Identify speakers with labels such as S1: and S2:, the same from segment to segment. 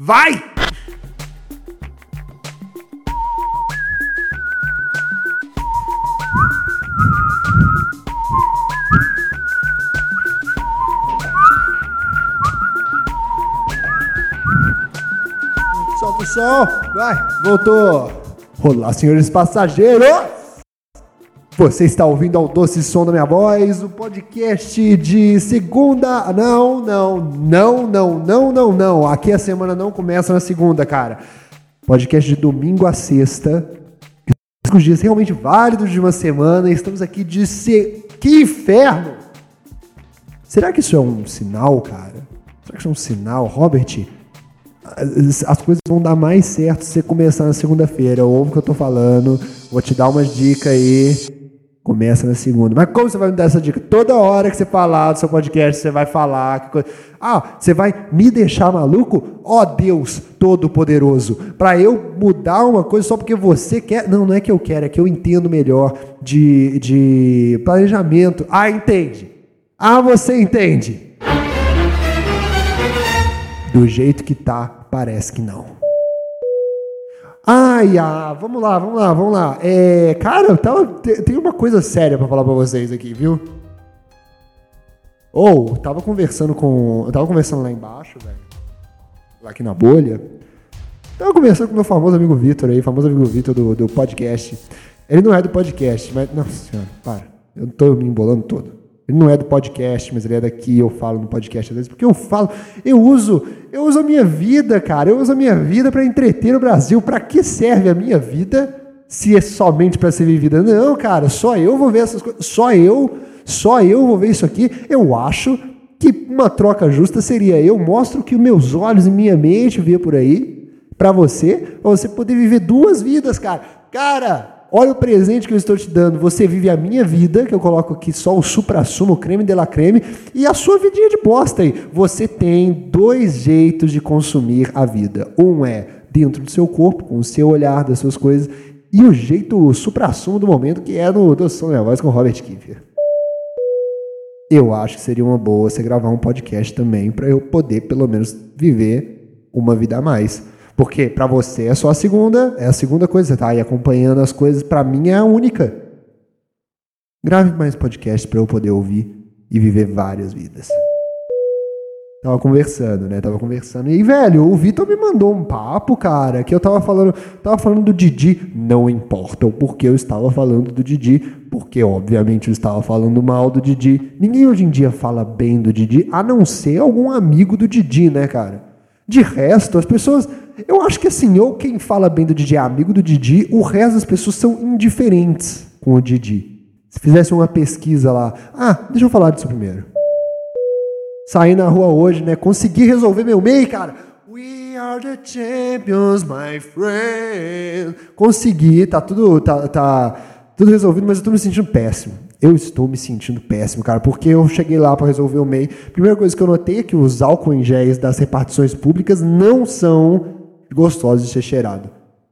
S1: Vai! Solta o som, vai, voltou. Olá, senhores passageiros! Você está ouvindo ao doce som da minha voz, o podcast de segunda. Não, não, não, não, não, não, não. Aqui a semana não começa na segunda, cara. Podcast de domingo a sexta. Os dias realmente válidos de uma semana. Estamos aqui de ser. Que inferno! Será que isso é um sinal, cara? Será que isso é um sinal, Robert? As coisas vão dar mais certo se você começar na segunda-feira. Ouve o que eu tô falando. Vou te dar umas dicas aí. Começa na segunda. Mas como você vai me dar essa dica? Toda hora que você falar do seu podcast, você vai falar. coisa- Ah, você vai me deixar maluco? Ó Deus Todo-Poderoso. Para eu mudar uma coisa só porque você quer. Não, não é que eu quero, é que eu entendo melhor de, de planejamento. Ah, entende. Ah, você entende. Do jeito que tá, parece que não. Ai, ah, vamos lá, vamos lá, vamos lá. É, cara, tava, te- tem uma coisa séria pra falar pra vocês aqui, viu? Ou, tava conversando com. Eu tava conversando lá embaixo, velho. Lá aqui na bolha. Tava conversando com meu famoso amigo Vitor aí, famoso amigo Vitor do, do podcast. Ele não é do podcast, mas. Nossa senhora, para. Eu tô me embolando todo. Ele não é do podcast, mas ele é daqui, eu falo no podcast às vezes, porque eu falo, eu uso, eu uso a minha vida, cara, eu uso a minha vida para entreter o Brasil. Para que serve a minha vida se é somente para ser vivida? Não, cara, só eu vou ver essas coisas, só eu, só eu vou ver isso aqui. Eu acho que uma troca justa seria eu mostro o que meus olhos e minha mente vê por aí para você, pra você poder viver duas vidas, cara. Cara, olha o presente que eu estou te dando. Você vive a minha vida, que eu coloco aqui só o supra-sumo, o creme de la creme, e a sua vidinha de bosta aí. Você tem dois jeitos de consumir a vida. Um é dentro do seu corpo, com o seu olhar, das suas coisas, e o jeito supra-sumo do momento, que é no do Som da Minha Voz com Robert Kiefer. Eu acho que seria uma boa você gravar um podcast também para eu poder pelo menos viver uma vida a mais. Porque para você é só a segunda, é a segunda coisa, você tá aí acompanhando as coisas, para mim é a única. Grave mais podcast para eu poder ouvir e viver várias vidas. Tava conversando, né? Tava conversando. E, velho, o Vitor me mandou um papo, cara, que eu tava falando. Tava falando do Didi. Não importa o porquê eu estava falando do Didi, porque, obviamente, eu estava falando mal do Didi. Ninguém hoje em dia fala bem do Didi, a não ser algum amigo do Didi, né, cara? De resto, as pessoas. Eu acho que assim, ou quem fala bem do Didi é amigo do Didi, o resto das pessoas são indiferentes com o Didi. Se fizesse uma pesquisa lá. Ah, deixa eu falar disso primeiro. Saí na rua hoje, né? Consegui resolver meu MEI, cara. We are the champions, my friend. Consegui, tá tudo, tá, tá tudo resolvido, mas eu tô me sentindo péssimo. Eu estou me sentindo péssimo, cara, porque eu cheguei lá para resolver o MEI. Primeira coisa que eu notei é que os álcool em géis das repartições públicas não são gostosos de ser cheirado.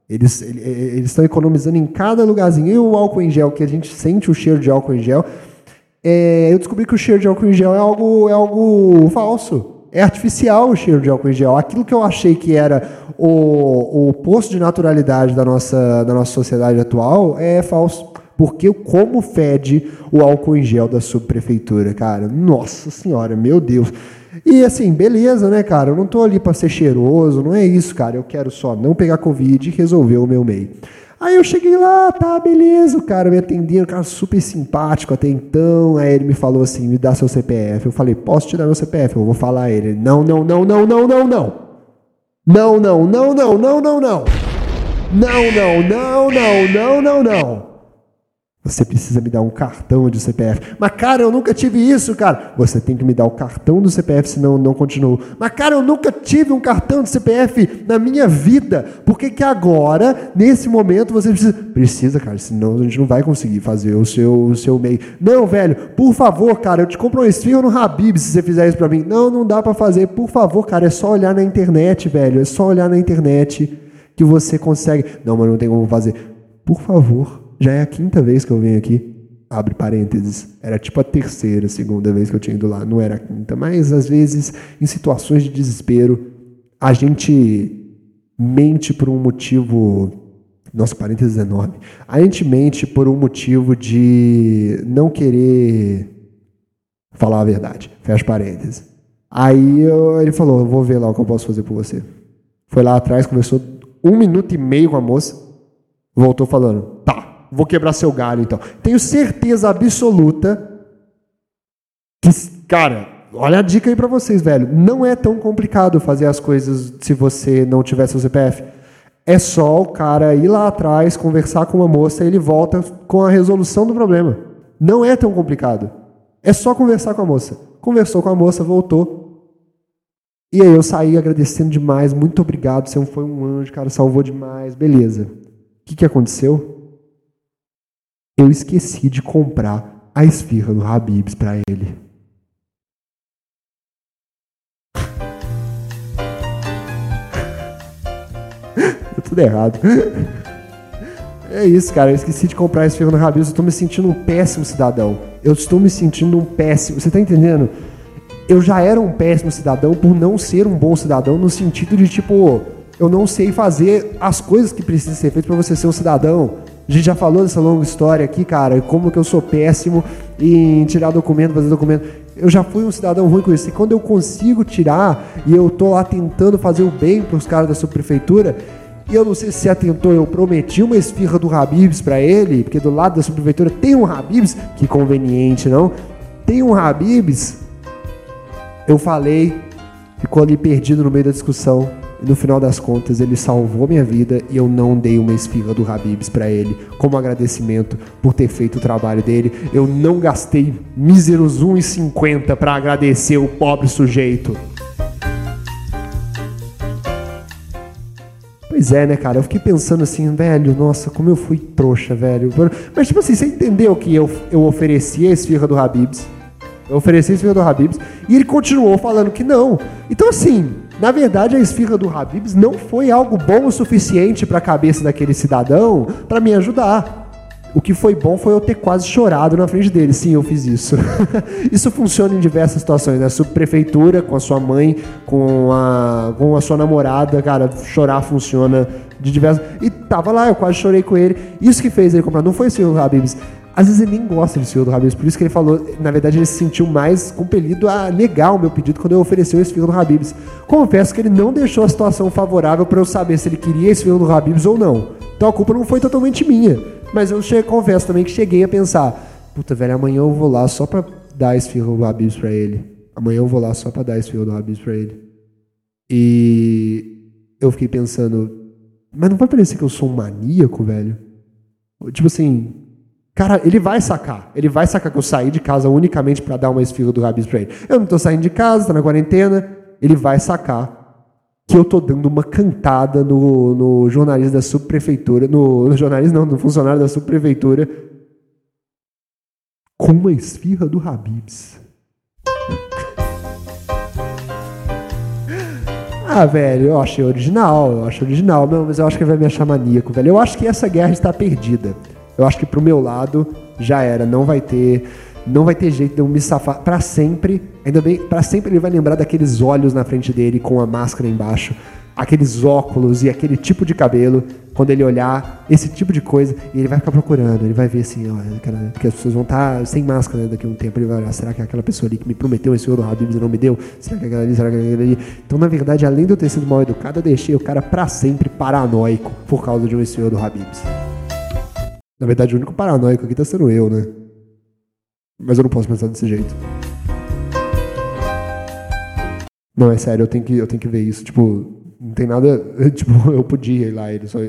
S1: Eles ele- eles estão economizando em cada lugarzinho. E o álcool em gel, que a gente sente o cheiro de álcool em gel, é, eu descobri que o cheiro de álcool em gel é algo, é algo falso. É artificial o cheiro de álcool em gel. Aquilo que eu achei que era o, o posto de naturalidade da nossa, da nossa sociedade atual é falso. Porque como fede o álcool em gel da subprefeitura, cara. Nossa senhora, meu Deus. E assim, beleza, né, cara? Eu não tô ali pra ser cheiroso, não é isso, cara. Eu quero só não pegar Covid e resolver o meu meio. Aí eu cheguei lá, tá, beleza, o cara me atendendo, um cara super simpático até então. Aí ele me falou assim: me dá seu CPF. Eu falei: posso te dar meu CPF? Eu vou falar a. Ele, Não, não, não, não, não, não, não. Não, não, não, não, não, não, não. Não, não, não, não, não, não, não. Você precisa me dar um cartão de CPF. Mas, cara, eu nunca tive isso, cara. Você tem que me dar o cartão do CPF, senão eu não continuo. Mas, cara, eu nunca tive um cartão de CPF na minha vida. Por que, que agora, nesse momento, você precisa. Precisa, cara, senão a gente não vai conseguir fazer o seu, o seu MEI. Não, velho, por favor, cara, eu te compro um esfirro no Habib se você fizer isso pra mim. Não, não dá pra fazer. Por favor, cara, é só olhar na internet, velho. É só olhar na internet que você consegue. Não, mas não tem como fazer. Por favor. Já é a quinta vez que eu venho aqui. Abre parênteses. Era tipo a terceira, segunda vez que eu tinha ido lá. Não era a quinta. Mas às vezes, em situações de desespero, a gente mente por um motivo. Nossa, parênteses enorme. A gente mente por um motivo de não querer falar a verdade. Fecha parênteses. Aí eu, ele falou: vou ver lá o que eu posso fazer por você. Foi lá atrás, conversou um minuto e meio com a moça, voltou falando: tá, vou quebrar seu galho então. Tenho certeza absoluta que, cara, olha a dica aí para vocês, velho. Não é tão complicado fazer as coisas se você não tiver seu CPF. É só o cara ir lá atrás, conversar com uma moça e ele volta com a resolução do problema. Não é tão complicado. É só conversar com a moça. Conversou com a moça, voltou. E aí eu saí agradecendo demais. Muito obrigado. Você foi um anjo, cara. Salvou demais. Beleza. O que, que aconteceu? Eu esqueci de comprar a esfirra do Habibs para ele. tudo errado. É isso, cara. Eu esqueci de comprar esse ferro no Habib's. Eu estou me sentindo um péssimo cidadão. Eu estou me sentindo um péssimo. Você está entendendo? Eu já era um péssimo cidadão por não ser um bom cidadão, no sentido de tipo, eu não sei fazer as coisas que precisam ser feitas para você ser um cidadão. A gente já falou dessa longa história aqui, cara, como que eu sou péssimo em tirar documento, fazer documento. Eu já fui um cidadão ruim com isso. E quando eu consigo tirar e eu tô lá tentando fazer o bem para os caras da subprefeitura, e eu não sei se você atentou, eu prometi uma esfirra do Habibs para ele, porque do lado da subprefeitura tem um Habibs, que conveniente, não? Tem um Habibs. Eu falei, ficou ali perdido no meio da discussão. No final das contas, ele salvou minha vida e eu não dei uma esfirra do Habibs para ele, como agradecimento por ter feito o trabalho dele. Eu não gastei míseros 1,50 para agradecer o pobre sujeito. Pois é, né, cara? Eu fiquei pensando assim, velho, nossa, como eu fui trouxa, velho. Mas, tipo assim, você entendeu que eu, eu ofereci a esfirra do Habibs? Eu ofereci a esfirra do Habibs e ele continuou falando que não. Então, assim, na verdade, a esfirra do Habibs não foi algo bom o suficiente para a cabeça daquele cidadão para me ajudar. O que foi bom foi eu ter quase chorado na frente dele. Sim, eu fiz isso. isso funciona em diversas situações. Né? subprefeitura, com a sua mãe, com a, com a sua namorada, cara, chorar funciona de diversas. E tava lá, eu quase chorei com ele. Isso que fez ele comprar. Não foi o senhor Habibs. Às vezes ele nem gosta de senhor do Habibs, por isso que ele falou, na verdade ele se sentiu mais compelido a negar o meu pedido quando eu ofereci esse filho do Habibs. Confesso que ele não deixou a situação favorável para eu saber se ele queria esse filho do Habibs ou não. Então a culpa não foi totalmente minha. Mas eu cheguei, confesso também que cheguei a pensar, puta, velho, amanhã eu vou lá só pra dar esse fio do Habibs pra ele. Amanhã eu vou lá só pra dar esse fio do Habibs pra ele. E eu fiquei pensando, mas não vai parecer que eu sou um maníaco, velho? Tipo assim, cara, ele vai sacar. Ele vai sacar que eu saí de casa unicamente para dar uma esfirra do Habibs pra ele. Eu não tô saindo de casa, tá na quarentena. Ele vai sacar que eu tô dando uma cantada no, no jornalista da subprefeitura, no, no jornalista não, no funcionário da subprefeitura, com uma esfirra do Habibs. ah, velho, eu achei original, eu acho original, não, mas eu acho que vai me achar maníaco, velho. Eu acho que essa guerra está perdida. Eu acho que pro meu lado já era, não vai ter não vai ter jeito de eu me safar para sempre. Ainda bem, para sempre ele vai lembrar daqueles olhos na frente dele com a máscara embaixo, aqueles óculos e aquele tipo de cabelo. Quando ele olhar esse tipo de coisa, e ele vai ficar procurando, ele vai ver assim, ó, porque as pessoas vão estar tá sem máscara né, daqui a um tempo. Ele vai olhar, será que é aquela pessoa ali que me prometeu esse ouro Habibs e não me deu? Será que é aquela ali? Será que é aquela ali? Então, na verdade, além de eu ter sido mal educado, eu deixei o cara para sempre paranoico por causa de um senhor do Habibs. Na verdade, o único paranoico aqui tá sendo eu, né? Mas eu não posso pensar desse jeito. Não, é sério, eu tenho que, eu tenho que ver isso. Tipo, não tem nada. Tipo, eu podia ir lá, ele só.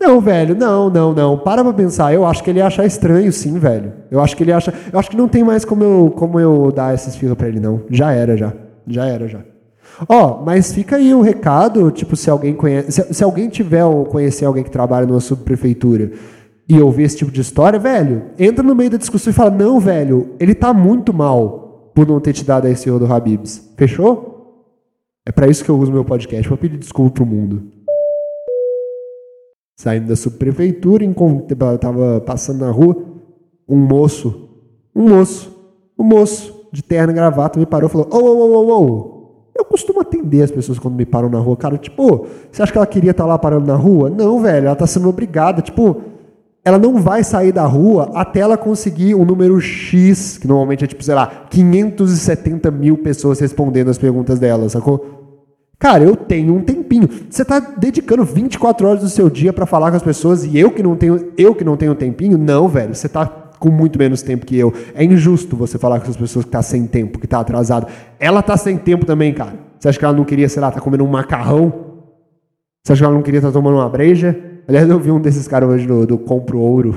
S1: Não, velho, não, não, não. Para pra pensar. Eu acho que ele ia achar estranho, sim, velho. Eu acho que ele acha. Eu acho que não tem mais como eu, como eu dar essas filas pra ele, não. Já era, já. Já era, já. Ó, oh, mas fica aí um recado, tipo, se alguém conhece. Se, se alguém tiver ou conhecer alguém que trabalha numa subprefeitura e ouvir esse tipo de história, velho, entra no meio da discussão e fala: não, velho, ele tá muito mal por não ter te dado a senhor do Habibs. Fechou? É para isso que eu uso meu podcast, para pedir desculpa pro mundo. Saindo da subprefeitura, tava passando na rua, um moço, um moço, um moço de terno e gravata me parou e falou: Ô, ô, ô, ô, ô, Eu costumo atender as pessoas quando me param na rua. Cara, tipo, você acha que ela queria estar lá parando na rua? Não, velho, ela tá sendo obrigada. Tipo, ela não vai sair da rua até ela conseguir um número X, que normalmente é tipo, sei lá, 570 mil pessoas respondendo as perguntas dela, sacou? Cara, eu tenho um tempinho. Você está dedicando 24 horas do seu dia para falar com as pessoas e eu que não tenho, eu que não tenho tempinho? Não, velho. Você está com muito menos tempo que eu. É injusto você falar com as pessoas que tá sem tempo, que tá atrasado. Ela tá sem tempo também, cara. Você acha que ela não queria, sei lá, tá comendo um macarrão? Você acha que ela não queria estar tá tomando uma breja? Aliás, eu vi um desses caras hoje do, Compro Ouro.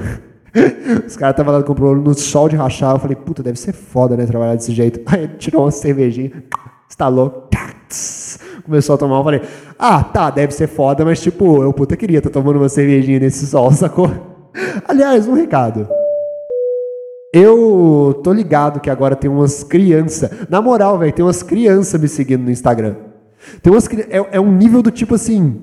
S1: Os caras estavam lá no Compro Ouro no sol de rachar. Eu falei, puta, deve ser foda, né, trabalhar desse jeito. Aí tirou uma cervejinha, estalou começou a tomar, eu falei, ah, tá, deve ser foda, mas tipo, eu puta queria estar tá tomando uma cervejinha nesse sol, sacou? Aliás, um recado. Eu tô ligado que agora tem umas crianças. Na moral, velho, tem umas crianças me seguindo no Instagram. Tem umas é, é um nível do tipo assim.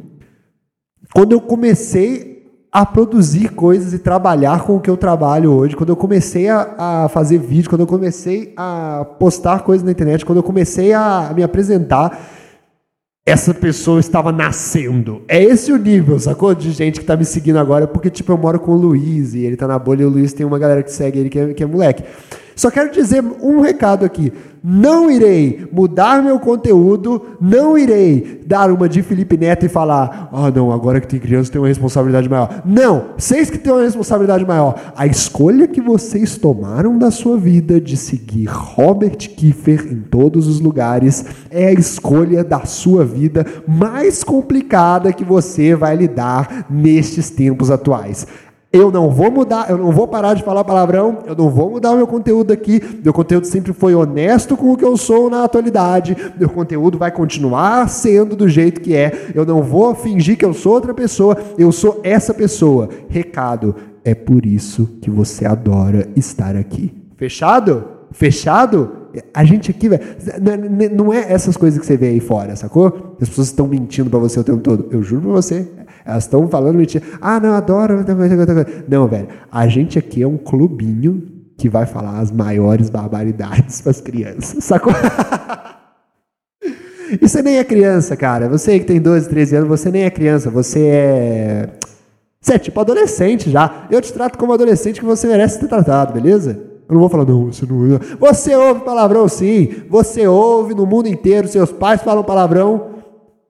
S1: Quando eu comecei a produzir coisas e trabalhar com o que eu trabalho hoje, quando eu comecei a, a, fazer vídeo, quando eu comecei a postar coisas na internet, quando eu comecei a me apresentar, essa pessoa estava nascendo. É esse o nível, sacou? De gente que tá me seguindo agora, porque, tipo, eu moro com o Luiz e ele tá na bolha e o Luiz tem uma galera que segue ele que é, que é moleque. Só quero dizer um recado aqui. Não irei mudar meu conteúdo, não irei dar uma de Felipe Neto e falar: ah, não, agora que tem criança tem uma responsabilidade maior. Não, vocês que têm uma responsabilidade maior. A escolha que vocês tomaram da sua vida de seguir Robert Kiefer em todos os lugares é a escolha da sua vida mais complicada que você vai lidar nestes tempos atuais. Eu não vou mudar, eu não vou parar de falar palavrão, eu não vou mudar o meu conteúdo aqui. Meu conteúdo sempre foi honesto com o que eu sou na atualidade. Meu conteúdo vai continuar sendo do jeito que é. Eu não vou fingir que eu sou outra pessoa, eu sou essa pessoa. Recado: é por isso que você adora estar aqui. Fechado? Fechado? A gente aqui, velho, não é essas coisas que você vê aí fora, sacou? As pessoas estão mentindo para você o tempo todo. Eu juro pra você, elas estão falando mentira. Ah, não, adoro. Não, velho. A gente aqui é um clubinho que vai falar as maiores barbaridades para as crianças. Sacou? E você nem é criança, cara. Você que tem 12, 13 anos, você nem é criança. Você é. Você é tipo adolescente já. Eu te trato como adolescente que você merece ser tratado, beleza? Eu não vou falar, não, você não. Você ouve palavrão sim. Você ouve no mundo inteiro. Seus pais falam palavrão.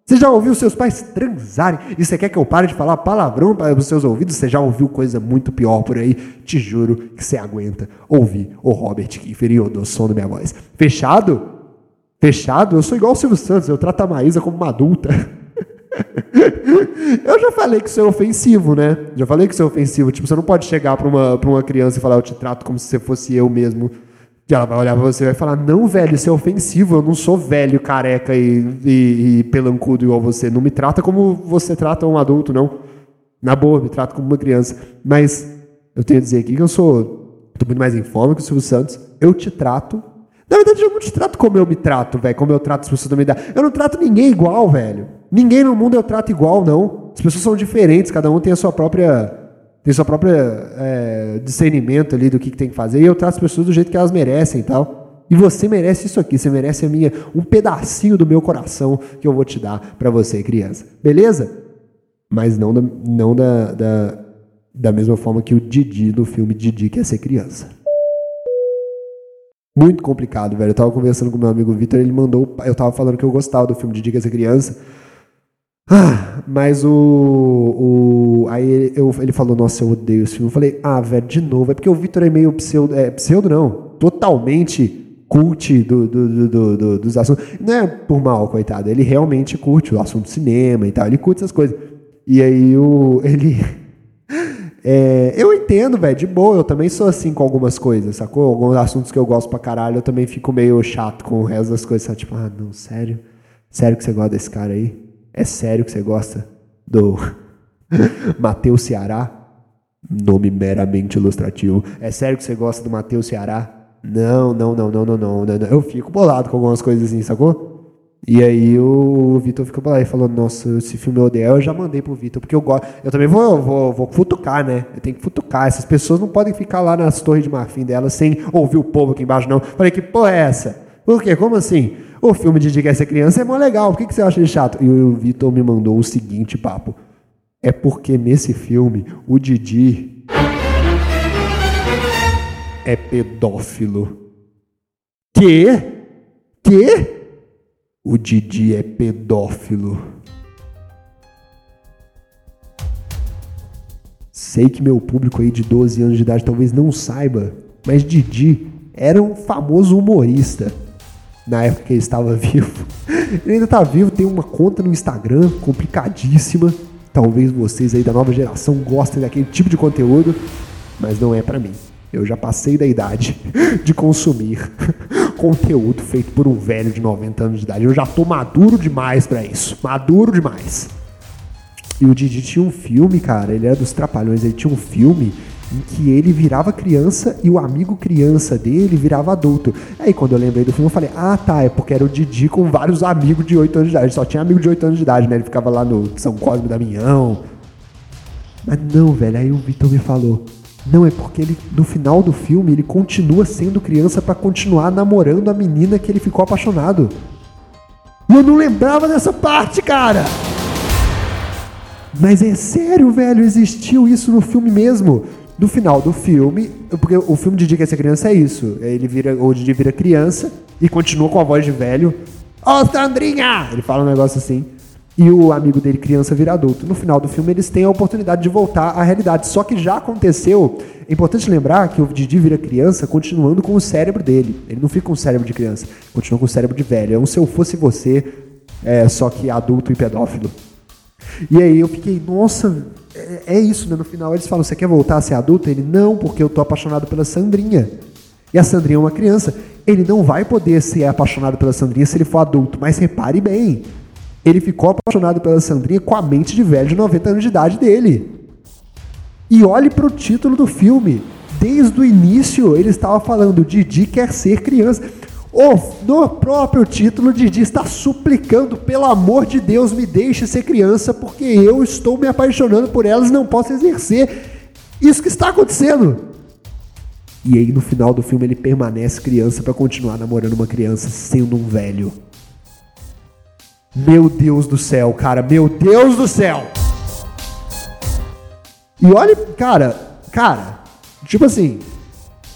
S1: Você já ouviu seus pais transarem? E você quer que eu pare de falar palavrão para os seus ouvidos? Você já ouviu coisa muito pior por aí? Te juro que você aguenta ouvir o Robert Kiefer e dou som da minha voz. Fechado? Fechado? Eu sou igual o Silvio Santos, eu trato a Maísa como uma adulta. eu já falei que isso é ofensivo, né? Já falei que isso é ofensivo. Tipo, você não pode chegar para uma, uma criança e falar, eu te trato como se você fosse eu mesmo. E ela vai olhar pra você e vai falar: Não, velho, isso é ofensivo. Eu não sou velho, careca e, e, e, pelancudo igual você. Não me trata como você trata um adulto, não. Na boa, me trata como uma criança. Mas eu tenho a dizer aqui que eu sou. Tô muito mais em forma que o Silvio Santos. Eu te trato. Na verdade, eu não te trato como eu me trato, velho. Como eu trato as pessoas da minha idade. Eu não trato ninguém igual, velho. Ninguém no mundo eu trato igual, não. As pessoas são diferentes, cada um tem a sua própria tem sua própria é, discernimento ali do que, que, tem que fazer, e eu trato as pessoas do jeito que elas merecem e tal. E você merece isso aqui, você merece a minha, um pedacinho do meu coração que eu vou te dar para você, criança. Beleza? Mas não, da, não da, da, da mesma forma que o Didi no filme Didi quer ser criança. Muito complicado, velho. Eu tava conversando com meu amigo Vitor, ele mandou. Eu tava falando que eu gostava do filme Didi quer ser criança. Ah, mas o, o. Aí eu, ele falou, nossa, eu odeio esse filme. Eu falei, ah, velho, de novo. É porque o Victor é meio pseudo. É, pseudo não. Totalmente cult do, do, do, do, dos assuntos. Não é por mal, coitado. Ele realmente curte o assunto cinema e tal. Ele curte essas coisas. E aí o, ele. É, eu entendo, velho, de boa. Eu também sou assim com algumas coisas, sacou? Alguns assuntos que eu gosto pra caralho, eu também fico meio chato com o resto das coisas. Sabe? Tipo, ah, não, sério? Sério que você gosta desse cara aí? É sério que você gosta do Matheus Ceará? Nome meramente ilustrativo. É sério que você gosta do Matheus Ceará? Não, não, não, não, não, não, não, Eu fico bolado com algumas coisas assim, sacou? E aí o Vitor ficou lá e falou, nossa, esse filme eu odeio. Eu já mandei pro Vitor, porque eu gosto. Eu também vou, vou, vou futucar, né? Eu tenho que futucar. Essas pessoas não podem ficar lá nas torres de marfim delas sem ouvir o povo aqui embaixo, não. Falei, que porra é essa? Por quê? Como assim? O filme de Quer Ser Criança é mó legal, por que, que você acha ele chato? E o Vitor me mandou o seguinte papo. É porque nesse filme o Didi é pedófilo. Que? Que? O Didi é pedófilo. Sei que meu público aí de 12 anos de idade talvez não saiba, mas Didi era um famoso humorista na época que ele estava vivo. Ele ainda está vivo, tem uma conta no Instagram complicadíssima. Talvez vocês aí da nova geração gostem daquele tipo de conteúdo, mas não é para mim. Eu já passei da idade de consumir conteúdo feito por um velho de 90 anos de idade. Eu já tô maduro demais para isso. Maduro demais. E o Didi tinha um filme, cara, ele era dos Trapalhões, ele tinha um filme em que ele virava criança e o amigo criança dele virava adulto. Aí quando eu lembrei do filme, eu falei, ah tá, é porque era o Didi com vários amigos de 8 anos de idade. Ele só tinha amigo de 8 anos de idade, né? Ele ficava lá no São Cosme da Minhão. Mas não, velho, aí o Vitor me falou. Não, é porque ele, no final do filme, ele continua sendo criança para continuar namorando a menina que ele ficou apaixonado. E eu não lembrava dessa parte, cara! Mas é sério, velho, existiu isso no filme mesmo. No final do filme, porque o filme de Dica Essa Criança é isso. Ele vira, o Didi vira criança e continua com a voz de velho. Ô, oh, Sandrinha! Ele fala um negócio assim. E o amigo dele, criança, vira adulto. No final do filme, eles têm a oportunidade de voltar à realidade. Só que já aconteceu. É importante lembrar que o Didi vira criança continuando com o cérebro dele. Ele não fica com o cérebro de criança, continua com o cérebro de velho. É um se eu fosse você, é, só que adulto e pedófilo. E aí eu fiquei, nossa, é, é isso, né? No final eles falam: você quer voltar a ser adulto? Ele, não, porque eu tô apaixonado pela Sandrinha. E a Sandrinha é uma criança. Ele não vai poder ser apaixonado pela Sandrinha se ele for adulto, mas repare bem. Ele ficou apaixonado pela Sandrinha com a mente de velho de 90 anos de idade dele. E olhe para o título do filme. Desde o início ele estava falando: Didi quer ser criança. Oh, no próprio título, Didi está suplicando, pelo amor de Deus, me deixe ser criança, porque eu estou me apaixonando por elas e não posso exercer isso que está acontecendo. E aí, no final do filme, ele permanece criança para continuar namorando uma criança, sendo um velho. Meu Deus do céu, cara, meu Deus do céu! E olha, cara, cara, tipo assim,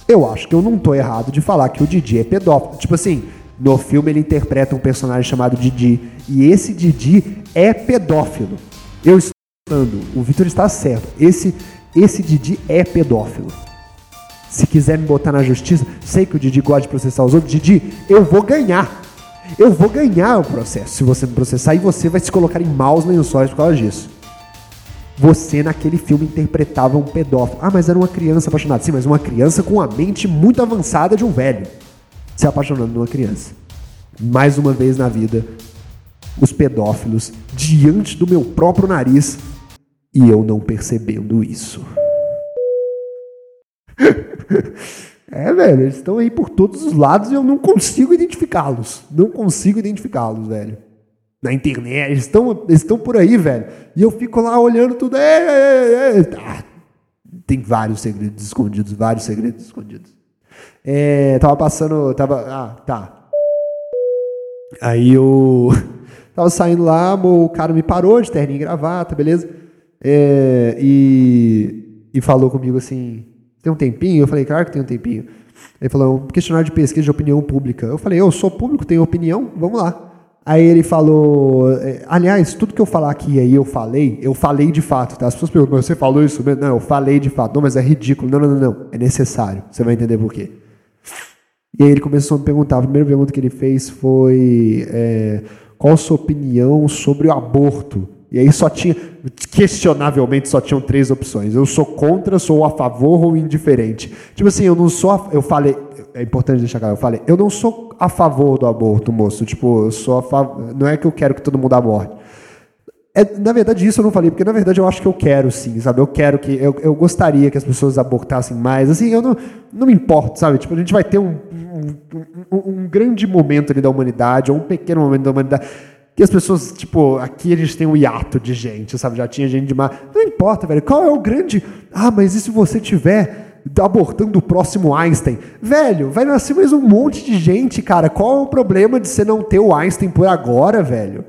S1: eu acho que eu não tô errado de falar que o Didi é pedófilo. Tipo assim, no filme ele interpreta um personagem chamado Didi. E esse Didi é pedófilo. Eu estou falando, o Vitor está certo. Esse, esse Didi é pedófilo. Se quiser me botar na justiça, sei que o Didi gosta de processar os outros. Didi, eu vou ganhar. Eu vou ganhar o processo se você me processar e você vai se colocar em maus lençóis por causa disso. Você naquele filme interpretava um pedófilo. Ah, mas era uma criança apaixonada. Sim, mas uma criança com a mente muito avançada de um velho se apaixonando por uma criança. Mais uma vez na vida, os pedófilos diante do meu próprio nariz e eu não percebendo isso. é, velho, eles estão aí por todos os lados e eu não consigo identificá-los. Não consigo identificá-los, velho na internet, eles estão estão por aí, velho. E eu fico lá olhando tudo. É, é, é, ah, tem vários segredos escondidos, vários segredos escondidos. É, tava passando, tava, ah, tá. Aí eu tava saindo lá, o cara me parou de terninho e gravata, beleza? É, e, e falou comigo assim, tem um tempinho? Eu falei, claro que tem um tempinho. Ele falou, um questionário de pesquisa de opinião pública. Eu falei, eu sou público, tenho opinião, vamos lá. Aí ele falou, é, aliás, tudo que eu falar aqui aí eu falei, eu falei de fato, tá? As pessoas perguntam, mas você falou isso mesmo? Não, eu falei de fato. Não, mas é ridículo. Não, não, não, não. É necessário. Você vai entender por quê. E aí ele começou a me perguntar, a primeira pergunta que ele fez foi é, qual a sua opinião sobre o aborto? E aí só tinha, questionavelmente só tinham três opções. Eu sou contra, sou a favor ou indiferente. Tipo assim, eu não sou, a, eu falei, é importante deixar claro, eu falei, eu não sou a favor do aborto, moço. Tipo, eu sou a. Não é que eu quero que todo mundo aborte. É, na verdade, isso eu não falei, porque na verdade eu acho que eu quero sim, sabe? Eu quero que. Eu, eu gostaria que as pessoas abortassem mais. Assim, eu não, não me importo, sabe? Tipo, a gente vai ter um, um, um, um grande momento ali da humanidade, ou um pequeno momento da humanidade que as pessoas, tipo, aqui a gente tem um hiato de gente, sabe? Já tinha gente demais. Não importa, velho. Qual é o grande. Ah, mas e se você tiver abortando o próximo Einstein. Velho, vai nascer mais um monte de gente, cara. Qual é o problema de você não ter o Einstein por agora, velho?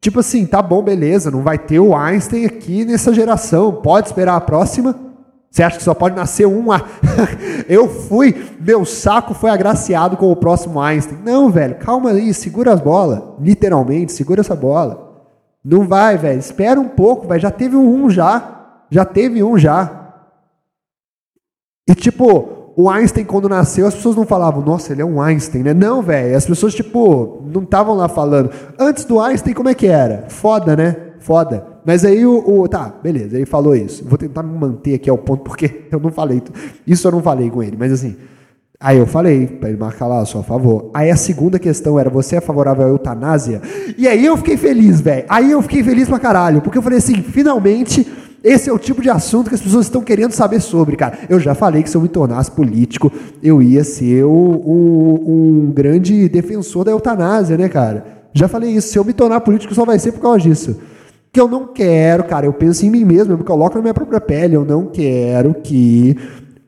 S1: Tipo assim, tá bom, beleza, não vai ter o Einstein aqui nessa geração. Pode esperar a próxima? Você acha que só pode nascer um? Eu fui, meu saco foi agraciado com o próximo Einstein. Não, velho, calma aí, segura as bolas. Literalmente, segura essa bola. Não vai, velho. Espera um pouco, velho. Já teve um já. Já teve um já. E tipo, o Einstein quando nasceu, as pessoas não falavam, nossa, ele é um Einstein, né? Não, velho. As pessoas, tipo, não estavam lá falando. Antes do Einstein, como é que era? Foda, né? Foda. Mas aí o, o, Tá, beleza, ele falou isso. Vou tentar me manter aqui ao ponto, porque eu não falei. Isso eu não falei com ele, mas assim. Aí eu falei, para ele marcar lá, sou a favor. Aí a segunda questão era, você é favorável à eutanásia? E aí eu fiquei feliz, velho. Aí eu fiquei feliz pra caralho, porque eu falei assim, finalmente esse é o tipo de assunto que as pessoas estão querendo saber sobre, cara. Eu já falei que se eu me tornasse político, eu ia ser o, um grande defensor da eutanásia, né, cara? Já falei isso. Se eu me tornar político, só vai ser por causa disso que eu não quero, cara, eu penso em mim mesmo, eu me coloco na minha própria pele, eu não quero que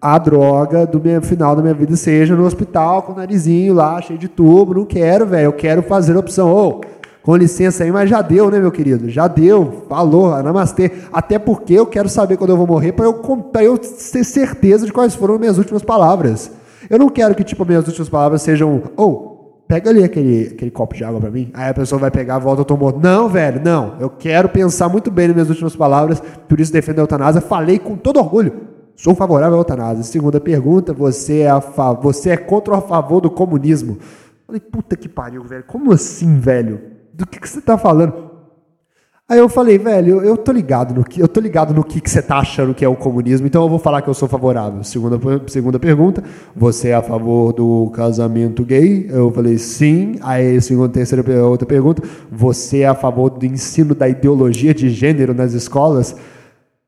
S1: a droga do meu, final da minha vida seja no hospital com o narizinho lá, cheio de tubo, não quero, velho, eu quero fazer a opção, ô, oh, com licença aí, mas já deu, né, meu querido? Já deu, falou, namastê. Até porque eu quero saber quando eu vou morrer para eu, eu ter certeza de quais foram as minhas últimas palavras. Eu não quero que, tipo, minhas últimas palavras sejam, ou, oh, pega ali aquele, aquele copo de água para mim. Aí a pessoa vai pegar, volta, eu tô morto. Não, velho, não. Eu quero pensar muito bem nas minhas últimas palavras, por isso defendo a eutanásia. Falei com todo orgulho. Sou favorável à eutanásia. Segunda pergunta, você é, a fa... você é contra ou a favor do comunismo? Falei, puta que pariu, velho. Como assim, velho? Do que, que você tá falando? Aí eu falei, velho, eu, eu tô ligado no que eu tô ligado no que, que você tá achando que é o comunismo, então eu vou falar que eu sou favorável. Segunda, segunda pergunta, você é a favor do casamento gay? Eu falei sim. Aí segunda, terceira outra pergunta, você é a favor do ensino da ideologia de gênero nas escolas?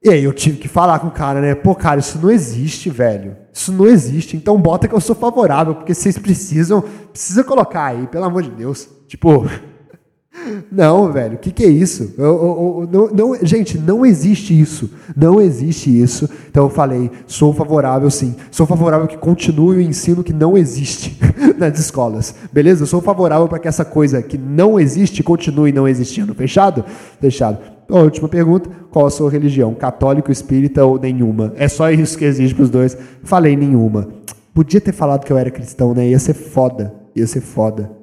S1: E aí eu tive que falar com o cara, né? Pô, cara, isso não existe, velho. Isso não existe. Então bota que eu sou favorável, porque vocês precisam, precisa colocar aí, pelo amor de Deus. Tipo, não, velho, o que, que é isso? Eu, eu, eu, não, não, gente, não existe isso. Não existe isso. Então eu falei, sou favorável sim. Sou favorável que continue o ensino que não existe nas escolas. Beleza? Sou favorável para que essa coisa que não existe continue não existindo. Fechado? Fechado. A última pergunta: qual a sua religião? Católico, espírita ou nenhuma? É só isso que existe para os dois. Falei nenhuma. Podia ter falado que eu era cristão, né? Ia ser foda. Ia ser foda.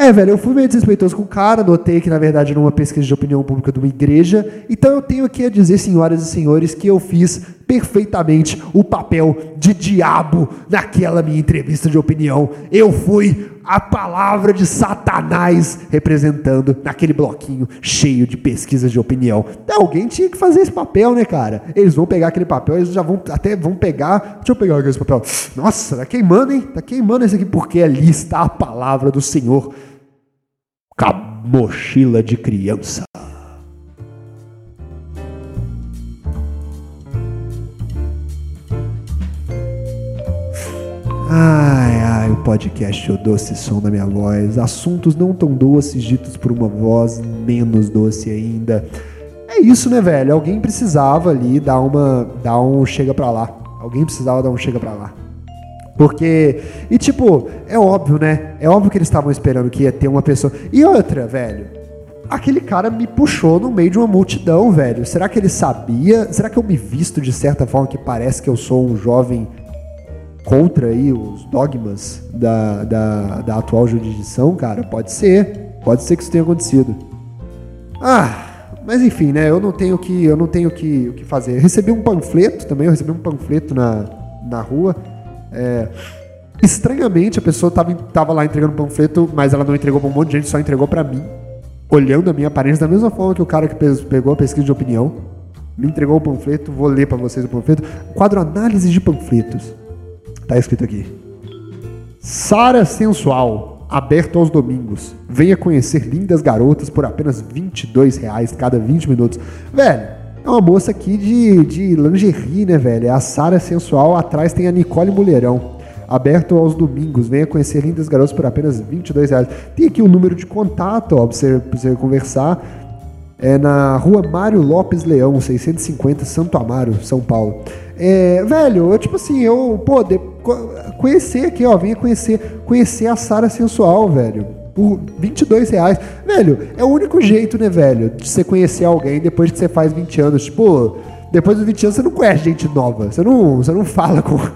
S1: É, velho, eu fui meio desrespeitoso com o cara, notei que na verdade era uma pesquisa de opinião pública de uma igreja, então eu tenho aqui a dizer, senhoras e senhores, que eu fiz perfeitamente o papel de diabo naquela minha entrevista de opinião. Eu fui a palavra de Satanás representando naquele bloquinho cheio de pesquisas de opinião. Então, alguém tinha que fazer esse papel, né, cara? Eles vão pegar aquele papel, eles já vão até vão pegar. Deixa eu pegar esse papel. Nossa, tá queimando, hein? Tá queimando esse aqui, porque ali está a palavra do Senhor com a mochila de criança. Ai, ai, o podcast O Doce Som da Minha Voz. Assuntos não tão doces ditos por uma voz menos doce ainda. É isso, né, velho? Alguém precisava ali dar uma. dar um chega pra lá. Alguém precisava dar um chega pra lá. Porque. E tipo, é óbvio, né? É óbvio que eles estavam esperando que ia ter uma pessoa. E outra, velho. Aquele cara me puxou no meio de uma multidão, velho. Será que ele sabia? Será que eu me visto de certa forma que parece que eu sou um jovem contra aí os dogmas da, da, da atual jurisdição, cara? Pode ser. Pode ser que isso tenha acontecido. Ah, mas enfim, né? Eu não tenho que, eu não tenho que, o que fazer. Eu recebi um panfleto também, eu recebi um panfleto na, na rua é, estranhamente, a pessoa tava, tava lá entregando panfleto, mas ela não entregou pra um monte de gente, só entregou para mim, olhando a minha aparência, da mesma forma que o cara que pegou a pesquisa de opinião, me entregou o panfleto, vou ler para vocês o panfleto. Quadro Análise de Panfletos. Tá escrito aqui. Sara Sensual, aberto aos domingos. Venha conhecer lindas garotas por apenas 22 reais cada 20 minutos. Velho, é uma moça aqui de, de lingerie, né, velho? É a Sara Sensual. Atrás tem a Nicole Mulherão. Aberto aos domingos. Venha conhecer lindas garotas por apenas 22 reais. Tem aqui o número de contato, ó, pra você, pra você conversar. É na rua Mário Lopes Leão, 650, Santo Amaro, São Paulo. É, velho, eu tipo assim, eu, pô, de, conhecer aqui, ó, venha conhecer, conhecer a Sara Sensual, velho. Por 22 reais. Velho, é o único jeito, né, velho, de você conhecer alguém depois que você faz 20 anos. Tipo, depois dos 20 anos você não conhece gente nova. Você não, você não fala com.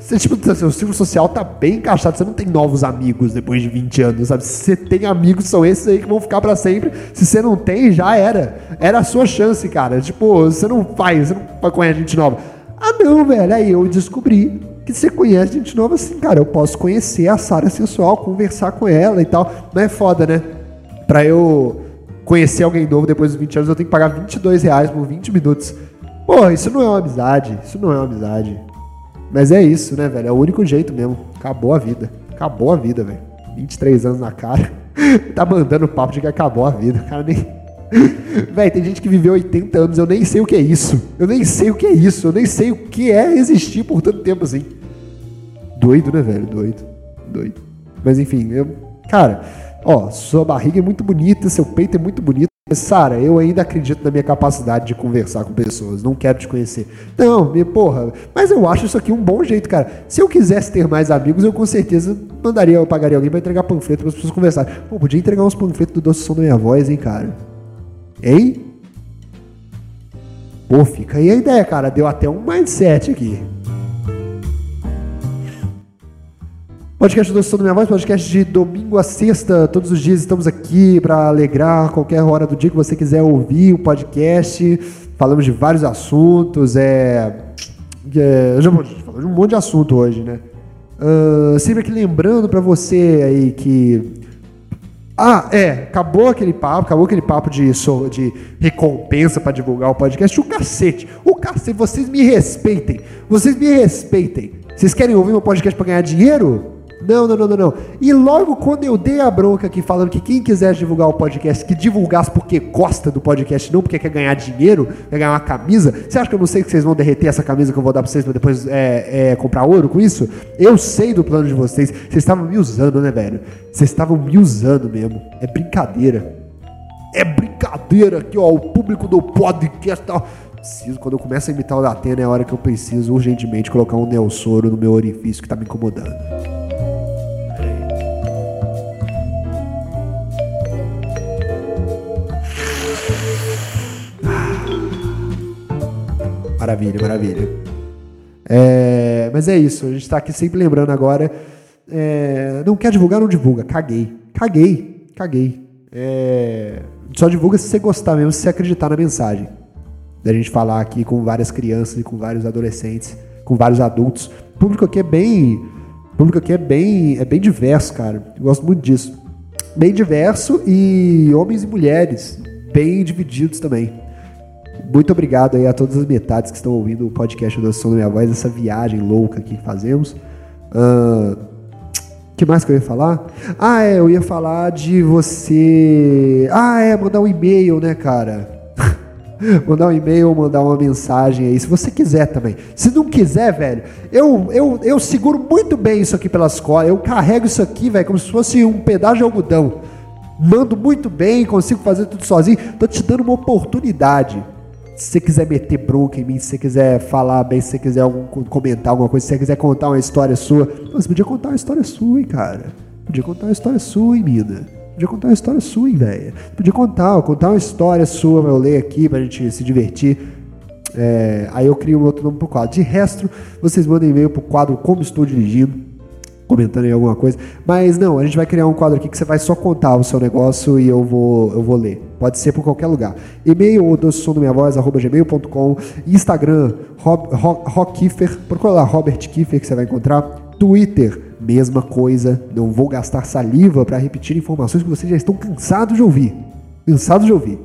S1: Você, tipo, seu círculo social tá bem encaixado. Você não tem novos amigos depois de 20 anos, sabe? Se você tem amigos, são esses aí que vão ficar para sempre. Se você não tem, já era. Era a sua chance, cara. Tipo, você não faz, você não vai conhecer gente nova. Ah, não, velho. Aí eu descobri que você conhece gente nova assim, cara. Eu posso conhecer a Sara sensual, conversar com ela e tal. Não é foda, né? Pra eu conhecer alguém novo depois dos 20 anos, eu tenho que pagar 22 reais por 20 minutos. Pô, isso não é uma amizade. Isso não é uma amizade. Mas é isso, né, velho? É o único jeito mesmo. Acabou a vida. Acabou a vida, velho. 23 anos na cara. tá mandando papo de que acabou a vida. O cara nem. velho, tem gente que viveu 80 anos, eu nem sei o que é isso. Eu nem sei o que é isso. Eu nem sei o que é existir por tanto tempo assim. Doido, né, velho? Doido. Doido. Mas enfim, eu. Cara, ó, sua barriga é muito bonita, seu peito é muito bonito. Sara, eu ainda acredito na minha capacidade de conversar com pessoas, não quero te conhecer. Não, minha porra, mas eu acho isso aqui um bom jeito, cara. Se eu quisesse ter mais amigos, eu com certeza mandaria, eu pagaria alguém para entregar panfleto para as pessoas conversarem. Pô, podia entregar uns panfletos do Doce Som da Minha Voz, hein, cara? Hein? Pô, fica aí a ideia, cara. Deu até um mindset aqui. Podcast do Som da Minha Voz, podcast de domingo a sexta, todos os dias estamos aqui para alegrar qualquer hora do dia que você quiser ouvir o podcast. Falamos de vários assuntos, é, é já falamos de um monte de assunto hoje, né? Uh, sempre aqui lembrando para você aí que ah, é, acabou aquele papo, acabou aquele papo de, de recompensa para divulgar o podcast. O cacete, o cacete, vocês me respeitem, vocês me respeitem. Vocês querem ouvir meu podcast para ganhar dinheiro? Não, não, não, não, não. E logo quando eu dei a bronca aqui falando que quem quiser divulgar o podcast, que divulgasse porque gosta do podcast, não porque quer ganhar dinheiro, quer ganhar uma camisa, você acha que eu não sei que vocês vão derreter essa camisa que eu vou dar pra vocês pra depois é, é, comprar ouro com isso? Eu sei do plano de vocês. Vocês estavam me usando, né, velho? Vocês estavam me usando mesmo. É brincadeira. É brincadeira aqui, ó. O público do podcast tá preciso, quando eu começo a imitar o da Atena, é a hora que eu preciso urgentemente colocar um neossoro no meu orifício que tá me incomodando. Maravilha, maravilha. É, mas é isso, a gente está aqui sempre lembrando agora. É, não quer divulgar, não divulga. Caguei. Caguei. Caguei. É, só divulga se você gostar mesmo, se você acreditar na mensagem. Da gente falar aqui com várias crianças e com vários adolescentes, com vários adultos. O público aqui é bem. Público aqui é bem, é bem diverso, cara. Eu gosto muito disso. Bem diverso e homens e mulheres bem divididos também. Muito obrigado aí a todas as metades que estão ouvindo o podcast do Som da Minha Voz, essa viagem louca que fazemos. Uh, que mais que eu ia falar? Ah, é, eu ia falar de você. Ah, é, mandar um e-mail, né, cara? mandar um e-mail, mandar uma mensagem aí, se você quiser também. Se não quiser, velho, eu, eu, eu seguro muito bem isso aqui pelas costas. Eu carrego isso aqui, velho, como se fosse um pedaço de algodão. Mando muito bem, consigo fazer tudo sozinho. Tô te dando uma oportunidade se você quiser meter bronca em mim, se você quiser falar bem, se você quiser algum, comentar alguma coisa, se você quiser contar uma história sua, você podia contar uma história sua, hein, cara. Podia contar uma história sua, hein, Mida. Podia contar uma história sua, hein, velho. Podia contar, contar uma história sua pra eu ler aqui, pra gente se divertir. É, aí eu crio um outro nome pro quadro. De resto, vocês mandem e-mail pro quadro Como Estou Dirigindo comentando aí alguma coisa. Mas não, a gente vai criar um quadro aqui que você vai só contar o seu negócio e eu vou, eu vou ler. Pode ser por qualquer lugar. E-mail doce som do minha voz, arroba gmail.com. Instagram, Rob, Kiefer. Procura lá Robert Kiefer que você vai encontrar. Twitter, mesma coisa. Não vou gastar saliva para repetir informações que vocês já estão cansados de ouvir. Cansados de ouvir.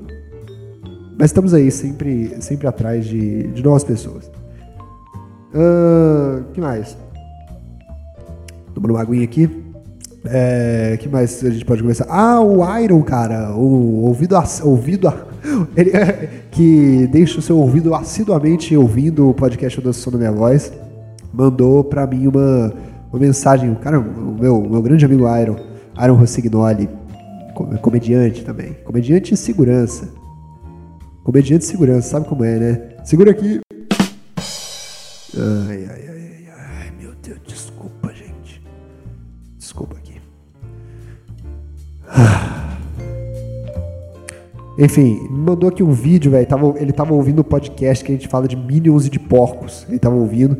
S1: Mas estamos aí, sempre, sempre atrás de, de novas pessoas. Uh, que mais? Tomando uma aguinha aqui. É, que mais a gente pode começar? Ah, o Iron, cara, o ouvido, ouvido ele, que deixa o seu ouvido assiduamente ouvindo o podcast do da Minha Voz, mandou para mim uma, uma mensagem. O cara, o meu, meu grande amigo Iron, Iron Rossignoli, comediante também, comediante e segurança. Comediante de segurança, sabe como é, né? Segura aqui. Ai, ai, ai, Enfim, me mandou aqui um vídeo, velho. Ele tava ouvindo o um podcast que a gente fala de Minions e de porcos. Ele tava ouvindo.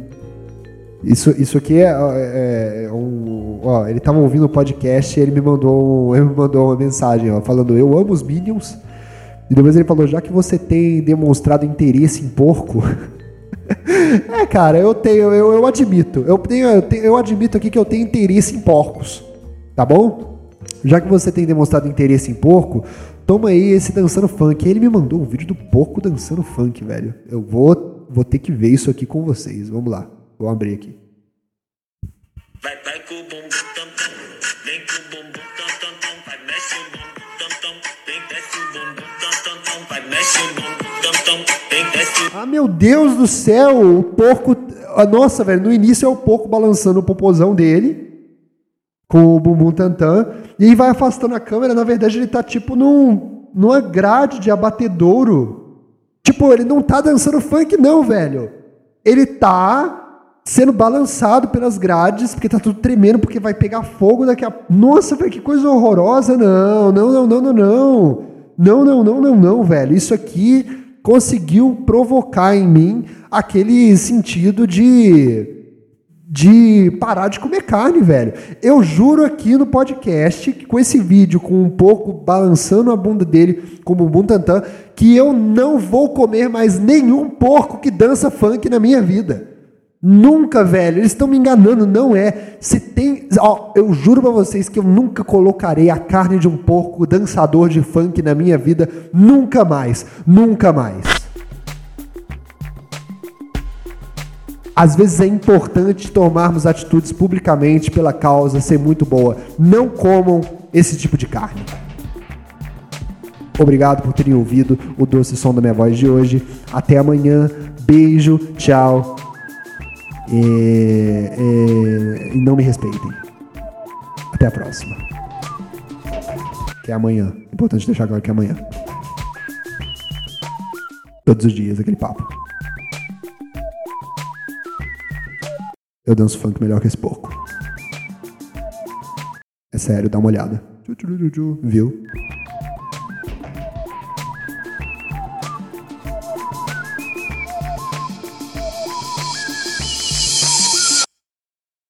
S1: Isso, isso aqui é, é, é um. Ó, ele tava ouvindo o podcast e ele me mandou, ele me mandou uma mensagem, ó, falando: Eu amo os Minions. E depois ele falou: Já que você tem demonstrado interesse em porco. é, cara, eu tenho, eu, eu admito. Eu, tenho, eu, tenho, eu admito aqui que eu tenho interesse em porcos. Tá bom? Já que você tem demonstrado interesse em porco, toma aí esse dançando funk. Ele me mandou um vídeo do porco dançando funk, velho. Eu vou, vou ter que ver isso aqui com vocês. Vamos lá. Vou abrir aqui. Vai, vai com o bumbum tam tam, vem com o bumbum tam tam tam, vai mexe o bumbum tam tam, vem desce o bumbum tam tam tam, vai mexe o bumbum tam tam, vem desce Ah, meu Deus do céu, o porco, ah, nossa, velho, no início é o porco balançando o popozão dele com o bumbum tam e vai afastando a câmera, na verdade ele tá tipo num numa grade de abatedouro. Tipo, ele não tá dançando funk não, velho. Ele tá sendo balançado pelas grades, porque tá tudo tremendo, porque vai pegar fogo daqui a. Nossa, velho, que coisa horrorosa! Não, não, não, não, não, não. Não, não, não, não, não, velho. Isso aqui conseguiu provocar em mim aquele sentido de de parar de comer carne, velho. Eu juro aqui no podcast que com esse vídeo, com um pouco balançando a bunda dele, como um tantã, que eu não vou comer mais nenhum porco que dança funk na minha vida. Nunca, velho. Eles estão me enganando, não é. Se tem, ó, eu juro para vocês que eu nunca colocarei a carne de um porco dançador de funk na minha vida, nunca mais, nunca mais. Às vezes é importante tomarmos atitudes publicamente pela causa ser muito boa. Não comam esse tipo de carne. Obrigado por terem ouvido o doce som da minha voz de hoje. Até amanhã. Beijo, tchau e, e, e não me respeitem. Até a próxima. Que é amanhã. Importante deixar claro que é amanhã. Todos os dias, aquele papo. Eu danço funk melhor que esse porco. É sério, dá uma olhada. Viu?